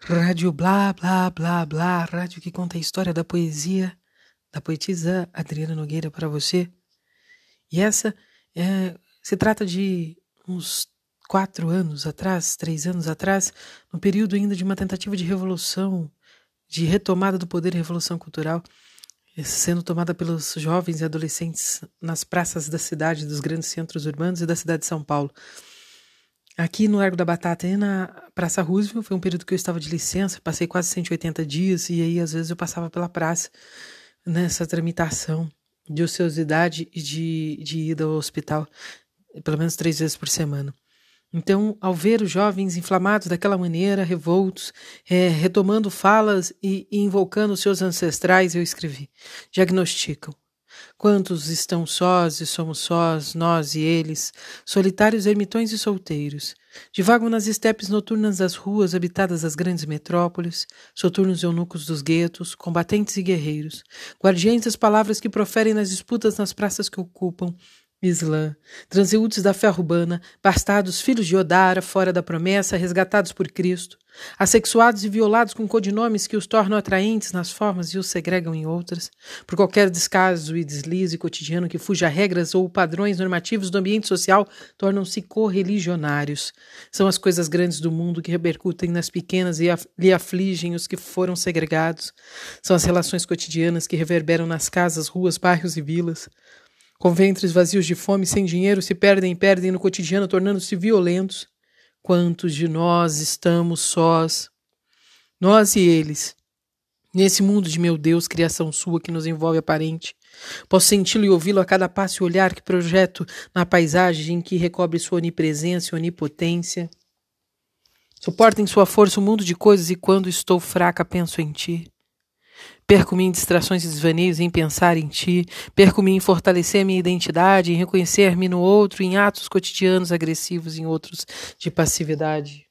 Rádio Blá Blá Blá Blá, rádio que conta a história da poesia da poetisa Adriana Nogueira para você. E essa é, se trata de uns quatro anos atrás, três anos atrás, no período ainda de uma tentativa de revolução, de retomada do poder e revolução cultural, sendo tomada pelos jovens e adolescentes nas praças da cidade, dos grandes centros urbanos e da cidade de São Paulo. Aqui no Largo da Batata e na Praça Roosevelt foi um período que eu estava de licença, passei quase 180 dias e aí às vezes eu passava pela praça nessa tramitação de ociosidade e de, de ida ao hospital, pelo menos três vezes por semana. Então, ao ver os jovens inflamados daquela maneira, revoltos, é, retomando falas e, e invocando seus ancestrais, eu escrevi: diagnosticam, Quantos estão sós e somos sós, nós e eles, solitários ermitões e solteiros, divagam nas estepes noturnas das ruas habitadas das grandes metrópoles, soturnos eunucos dos guetos, combatentes e guerreiros, guardiães das palavras que proferem nas disputas nas praças que ocupam, Islã, transeúntes da fé urbana, bastardos filhos de Odara, fora da promessa, resgatados por Cristo, assexuados e violados com codinomes que os tornam atraentes nas formas e os segregam em outras, por qualquer descaso e deslize cotidiano que fuja a regras ou padrões normativos do ambiente social, tornam-se correligionários. São as coisas grandes do mundo que repercutem nas pequenas e af lhe afligem os que foram segregados. São as relações cotidianas que reverberam nas casas, ruas, bairros e vilas. Com ventres vazios de fome, sem dinheiro, se perdem e perdem no cotidiano, tornando-se violentos. Quantos de nós estamos sós? Nós e eles. Nesse mundo de meu Deus, criação sua que nos envolve aparente. Posso senti-lo e ouvi-lo a cada passo e olhar que projeto na paisagem que recobre sua onipresença e onipotência. Suporta em sua força o um mundo de coisas e quando estou fraca penso em ti. Perco-me em distrações e desvaneios em pensar em ti. Perco-me em fortalecer minha identidade, em reconhecer-me no outro, em atos cotidianos agressivos, em outros de passividade.